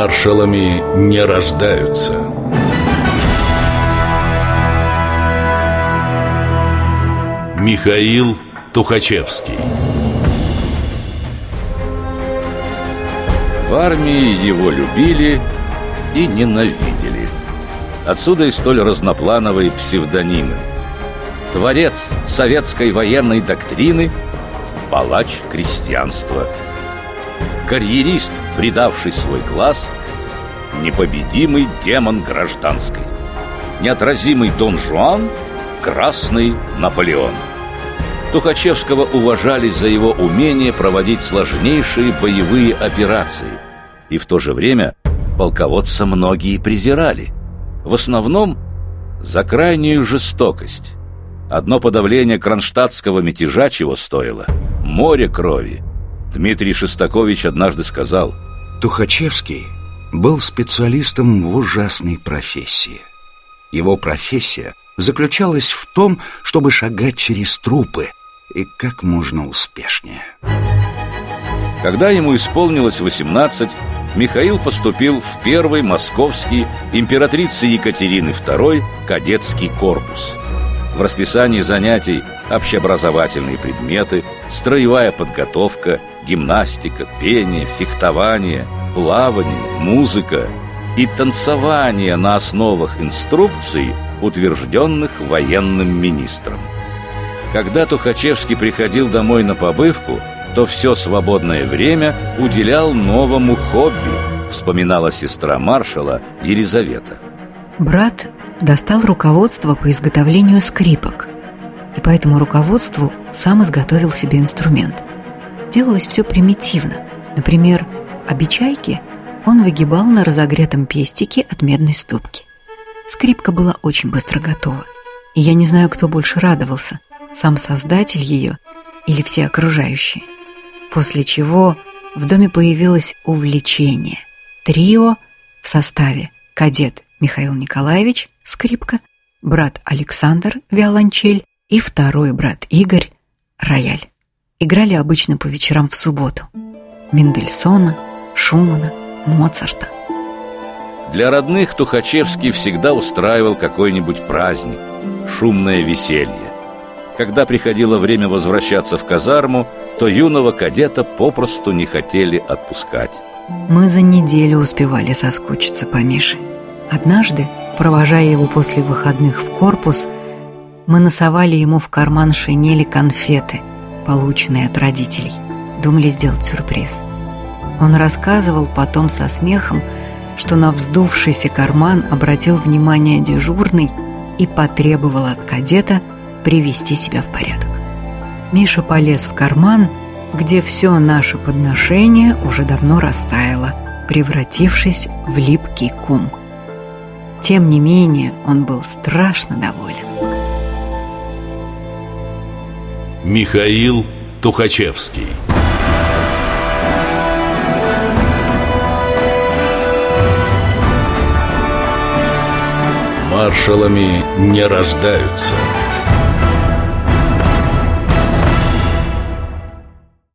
Маршалами не рождаются. Михаил Тухачевский. В армии его любили и ненавидели. Отсюда и столь разноплановые псевдонимы. Творец советской военной доктрины Палач крестьянства Карьерист, предавший свой класс Непобедимый демон гражданской. Неотразимый Дон Жуан Красный Наполеон. Тухачевского уважали за его умение проводить сложнейшие боевые операции. И в то же время полководца многие презирали. В основном за крайнюю жестокость. Одно подавление кронштадтского мятежа чего стоило? Море крови Дмитрий Шестакович однажды сказал Тухачевский был специалистом в ужасной профессии Его профессия заключалась в том, чтобы шагать через трупы и как можно успешнее. Когда ему исполнилось 18, Михаил поступил в первый московский императрицы Екатерины II кадетский корпус. В расписании занятий общеобразовательные предметы, строевая подготовка, гимнастика, пение, фехтование, плавание, музыка и танцевание на основах инструкций, утвержденных военным министром. Когда Тухачевский приходил домой на побывку, то все свободное время уделял новому хобби, вспоминала сестра маршала Елизавета. Брат достал руководство по изготовлению скрипок, и по этому руководству сам изготовил себе инструмент. Делалось все примитивно. Например, обечайки он выгибал на разогретом пестике от медной ступки. Скрипка была очень быстро готова, и я не знаю, кто больше радовался – сам создатель ее или все окружающие. После чего в доме появилось увлечение. Трио в составе кадет Михаил Николаевич, скрипка, брат Александр, виолончель и второй брат Игорь, рояль. Играли обычно по вечерам в субботу. Мендельсона, Шумана, Моцарта. Для родных Тухачевский всегда устраивал какой-нибудь праздник, шумное веселье. Когда приходило время возвращаться в казарму, то юного кадета попросту не хотели отпускать. Мы за неделю успевали соскучиться по Мише. Однажды, провожая его после выходных в корпус, мы носовали ему в карман шинели конфеты, полученные от родителей. Думали сделать сюрприз. Он рассказывал потом со смехом, что на вздувшийся карман обратил внимание дежурный и потребовал от кадета – привести себя в порядок. Миша полез в карман, где все наше подношение уже давно растаяло, превратившись в липкий кум. Тем не менее, он был страшно доволен. Михаил Тухачевский Маршалами не рождаются –